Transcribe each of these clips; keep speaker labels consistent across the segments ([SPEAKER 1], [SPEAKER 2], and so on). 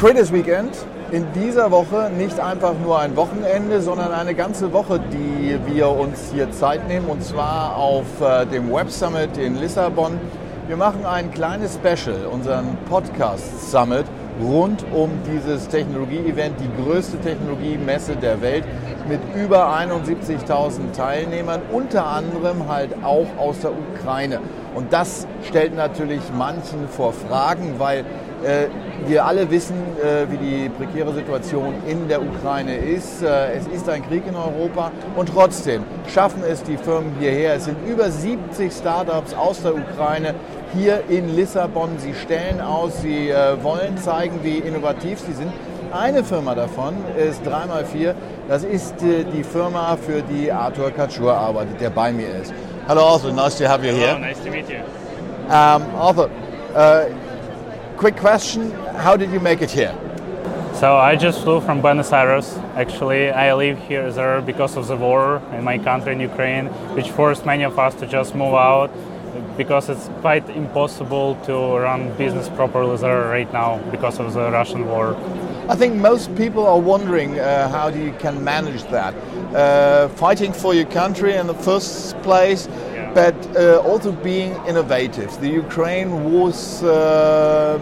[SPEAKER 1] Traders Weekend in dieser Woche nicht einfach nur ein Wochenende, sondern eine ganze Woche, die wir uns hier Zeit nehmen und zwar auf äh, dem Web Summit in Lissabon. Wir machen ein kleines Special, unseren Podcast Summit rund um dieses Technologie-Event, die größte Technologiemesse der Welt mit über 71.000 Teilnehmern, unter anderem halt auch aus der Ukraine. Und das stellt natürlich manchen vor Fragen, weil äh, wir alle wissen, äh, wie die prekäre Situation in der Ukraine ist. Äh, es ist ein Krieg in Europa und trotzdem schaffen es die Firmen hierher. Es sind über 70 Startups aus der Ukraine hier in Lissabon. Sie stellen aus, sie wollen zeigen, wie innovativ sie sind. Eine Firma davon ist 3x4. Das ist die Firma, für die Arthur Katschur arbeitet, der bei mir ist. Hello Arthur, nice to have you here.
[SPEAKER 2] Hello, nice to meet you.
[SPEAKER 1] Um, Arthur, uh, quick question, how did you make it here?
[SPEAKER 2] So I just flew from Buenos Aires. Actually, I live here there because of the war in my country in Ukraine, which forced many of us to just move out because it's quite impossible to run business properly there right now because of the Russian war.
[SPEAKER 1] I think most people are wondering uh, how you can manage that. Uh, fighting for your country in the first place, yeah. but uh, also being innovative. The Ukraine was uh,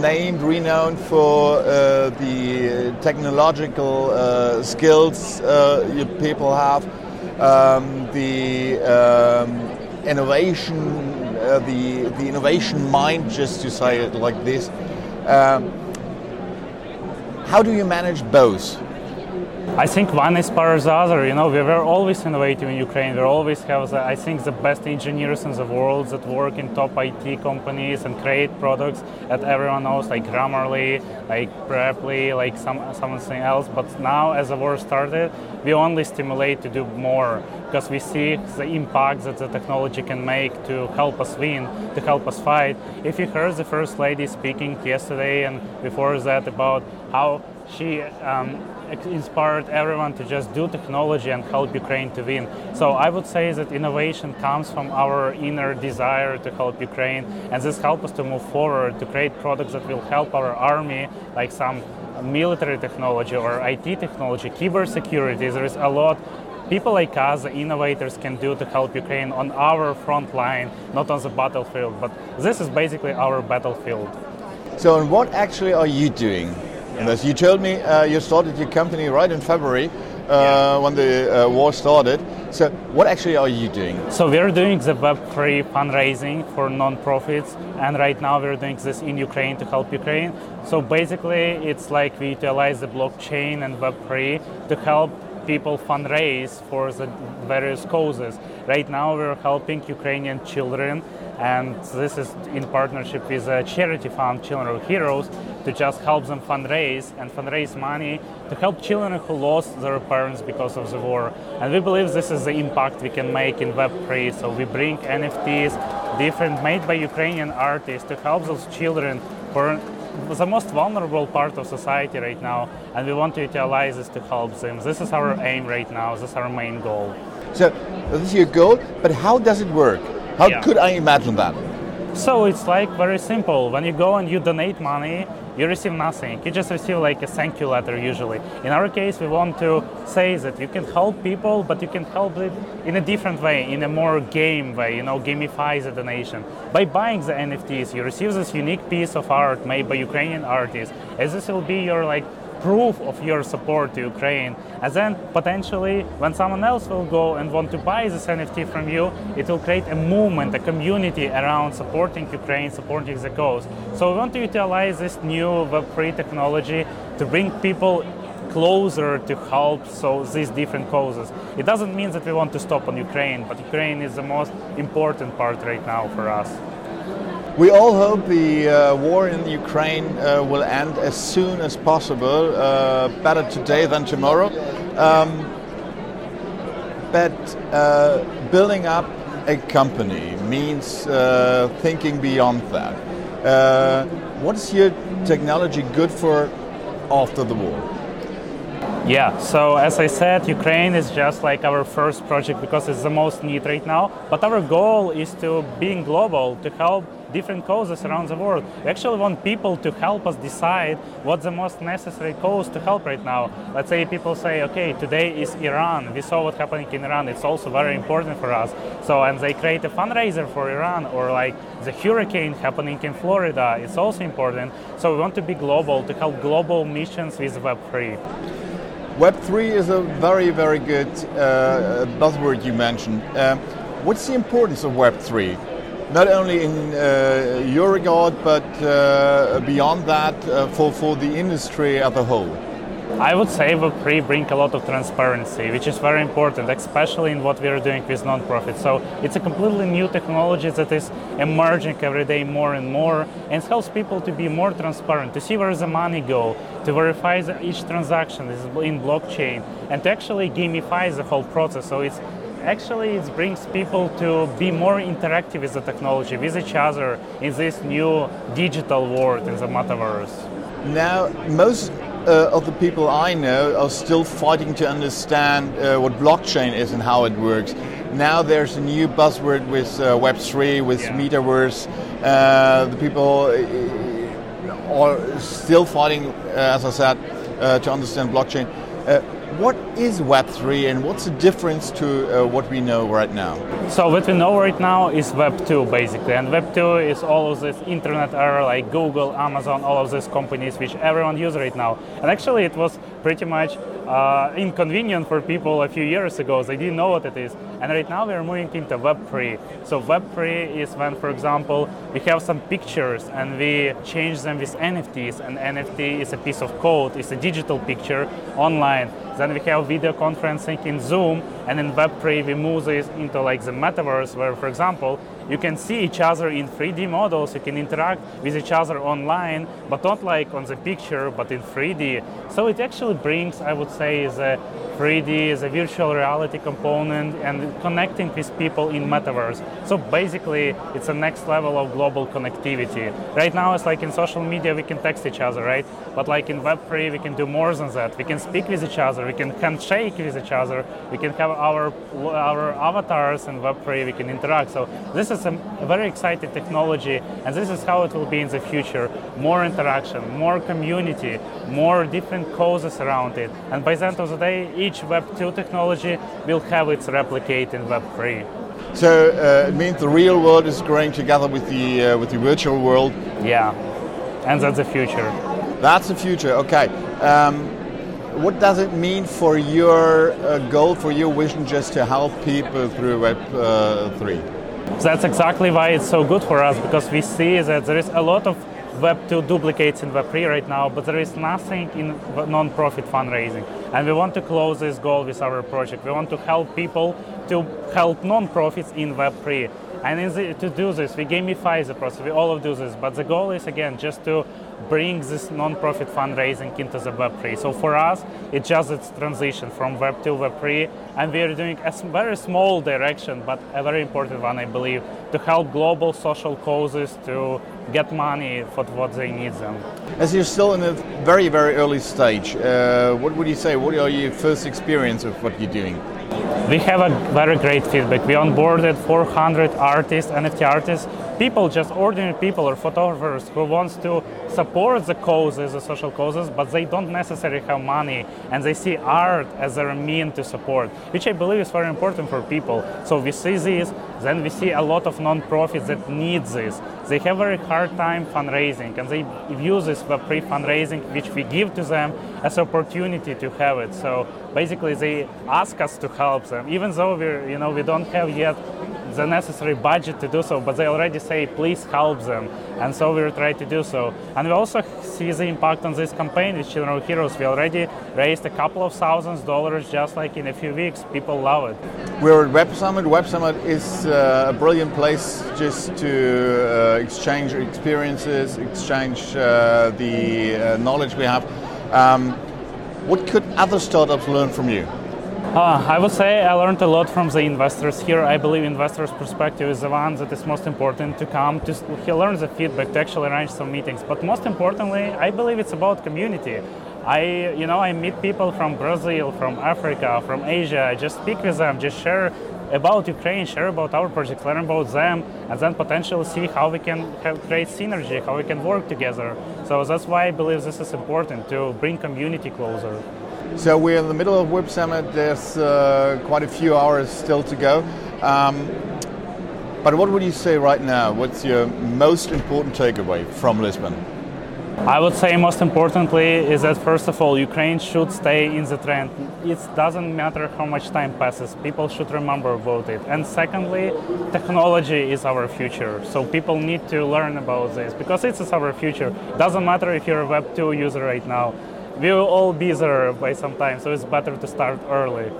[SPEAKER 1] named, renowned for uh, the technological uh, skills you people have, um, the um, innovation, uh, the the innovation mind, just to say it like this. Um, how do you manage both?
[SPEAKER 2] I think one inspires the other. You know, we were always innovative in Ukraine. We always have, the, I think, the best engineers in the world that work in top IT companies and create products that everyone knows, like Grammarly, like Preply, like some something else. But now, as the war started, we only stimulate to do more because we see the impact that the technology can make to help us win, to help us fight. If you heard the first lady speaking yesterday and before that about how she um, inspired everyone to just do technology and help Ukraine to win. So I would say that innovation comes from our inner desire to help Ukraine, and this helps us to move forward to create products that will help our army, like some military technology or IT technology, cybersecurity. There is a lot people like us, the innovators, can do to help Ukraine on our front line, not on the battlefield. But this is basically our battlefield.
[SPEAKER 1] So, and what actually are you doing? Yeah. You told me uh, you started your company right in February. Uh, when the uh, war started. So, what actually are you doing?
[SPEAKER 2] So, we're doing the Web3 fundraising for non-profits, and right now we're doing this in Ukraine to help Ukraine. So, basically, it's like we utilize the blockchain and Web3 to help people fundraise for the various causes. Right now, we're helping Ukrainian children and this is in partnership with a charity fund, Children of Heroes, to just help them fundraise and fundraise money to help children who lost their parents because of the war. And we believe this is the impact we can make in Web3. So we bring NFTs, different made by Ukrainian artists, to help those children who are the most vulnerable part of society right now, and we want to utilize this to help them. This is our aim right now. This is our main goal.
[SPEAKER 1] So this is your goal, but how does it work? How yeah. could I imagine that?
[SPEAKER 2] So it's like very simple. When you go and you donate money, you receive nothing. You just receive like a thank you letter usually. In our case, we want to say that you can help people, but you can help it in a different way, in a more game way, you know, gamify the donation. By buying the NFTs, you receive this unique piece of art made by Ukrainian artists, as this will be your like proof of your support to Ukraine. And then potentially, when someone else will go and want to buy this NFT from you, it will create a movement, a community around supporting Ukraine, supporting the cause. So we want to utilize this new Web3 technology to bring people closer to help so these different causes. It doesn't mean that we want to stop on Ukraine, but Ukraine is the most important part right now for us.
[SPEAKER 1] We all hope the uh, war in Ukraine uh, will end as soon as possible, uh, better today than tomorrow. Um, but uh, building up a company means uh, thinking beyond that. Uh, what is your technology good for after the war?
[SPEAKER 2] Yeah, so as I said, Ukraine is just like our first project because it's the most need right now. But our goal is to being global, to help different causes around the world. We actually want people to help us decide what's the most necessary cause to help right now. Let's say people say, okay, today is Iran. We saw what's happening in Iran. It's also very important for us. So, and they create a fundraiser for Iran or like the hurricane happening in Florida. It's also important. So we want to be global to help global missions with Web3.
[SPEAKER 1] Web3 is a very, very good uh, buzzword you mentioned. Um, what's the importance of Web3? not only in uh, your regard, but uh, beyond that uh, for, for the industry as a whole?
[SPEAKER 2] I would say Web3 bring a lot of transparency, which is very important, especially in what we are doing with nonprofits. So it's a completely new technology that is emerging every day more and more, and it helps people to be more transparent, to see where the money go, to verify each transaction is in blockchain, and to actually gamify the whole process. So it's actually it brings people to be more interactive with the technology, with each other in this new digital world in the metaverse.
[SPEAKER 1] Now, most uh, of the people I know are still fighting to understand uh, what blockchain is and how it works. Now there's a new buzzword with uh, Web3, with yeah. metaverse. Uh, the people uh, are still fighting, uh, as I said, to understand blockchain what is Web3 and what's the difference to uh, what we know right now?
[SPEAKER 2] So what we know right now is Web2 basically, and Web2 is all of this internet era like Google, Amazon, all of these companies which everyone uses right now. And actually it was pretty much uh, inconvenient for people a few years ago. They didn't know what it is. And right now we're moving into Web3. So Web3 is when, for example, we have some pictures and we change them with NFTs. And NFT is a piece of code, it's a digital picture online. Then we have video conferencing in Zoom, and in Web3 we move this into like the metaverse, where, for example, you can see each other in 3D models, you can interact with each other online, but not like on the picture, but in 3D. So it actually brings, I would say, the 3D, the virtual reality component, and connecting with people in metaverse. So basically, it's the next level of global connectivity. Right now, it's like in social media, we can text each other, right? But like in Web3, we can do more than that. We can speak with each other, we can handshake with each other, we can have our our avatars in Web3, we can interact. So this is is a, very exciting technology, and this is how it will be in the future. More interaction, more community, more different causes around it. And by the end of the day, each Web 2 technology will have its replicate in Web 3.
[SPEAKER 1] So uh, it means the real world is growing together with the uh, with the virtual world.
[SPEAKER 2] Yeah, and that's the future.
[SPEAKER 1] That's the future. Okay. Um, what does it mean for your uh, goal, for your vision, just to help people through Web uh, three?
[SPEAKER 2] That's exactly why it's so good for us because we see that there is a lot of Web2 duplicates in Web3 right now, but there is nothing in non-profit fundraising. And we want to close this goal with our project. We want to help people to help non-profits in Web3. And the, to do this, we gamify the process, we all do this, but the goal is again just to bring this non-profit fundraising into the Web3. So for us, it's just its transition from Web 2 to Web3, and we are doing a very small direction, but a very important one, I believe, to help global social causes to get money for what they need them.
[SPEAKER 1] As you're still in a very, very early stage, uh, what would you say? What are your first experience of what you're doing?
[SPEAKER 2] We have a very great feedback. We onboarded 400 artists, NFT artists, people, just ordinary people or photographers who wants to support the causes, the social causes, but they don't necessarily have money and they see art as their mean to support, which I believe is very important for people. So we see this, then we see a lot of non-profits that need this. They have a very hard time fundraising and they use this Web3 fundraising, which we give to them as opportunity to have it. So basically they ask us to help them, even though we you know, we don't have yet the necessary budget to do so, but they already say, please help them. And so we try to do so. And we also see the impact on this campaign with Children Heroes. We already raised a couple of thousands dollars just like in a few weeks. People love it.
[SPEAKER 1] We're at Web Summit. Web Summit is uh, a brilliant place just to uh, exchange experiences, exchange uh, the uh, knowledge we have. Um, what could other startups learn from you?
[SPEAKER 2] Uh, I would say I learned a lot from the investors here. I believe investors' perspective is the one that is most important to come to learn the feedback to actually arrange some meetings. But most importantly, I believe it's about community. I, you know, I meet people from Brazil, from Africa, from Asia. I just speak with them, just share about Ukraine, share about our projects, learn about them, and then potentially see how we can create synergy, how we can work together. So that's why I believe this is important to bring community closer.
[SPEAKER 1] So we're in the middle of Web Summit. There's uh, quite a few hours still to go. Um, but what would you say right now? What's your most important takeaway from Lisbon?
[SPEAKER 2] I would say most importantly is that first of all, Ukraine should stay in the trend. It doesn't matter how much time passes, people should remember about it. And secondly, technology is our future. So people need to learn about this because it is our future. Doesn't matter if you're a Web 2 user right now. We will all be there by some time, so it's better to start early.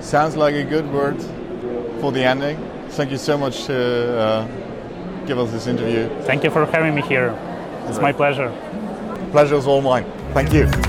[SPEAKER 1] Sounds like a good word for the ending. Thank you so much to uh, give us this interview.
[SPEAKER 2] Thank you for having me here. It's my pleasure.
[SPEAKER 1] Pleasure is all mine. Thank you.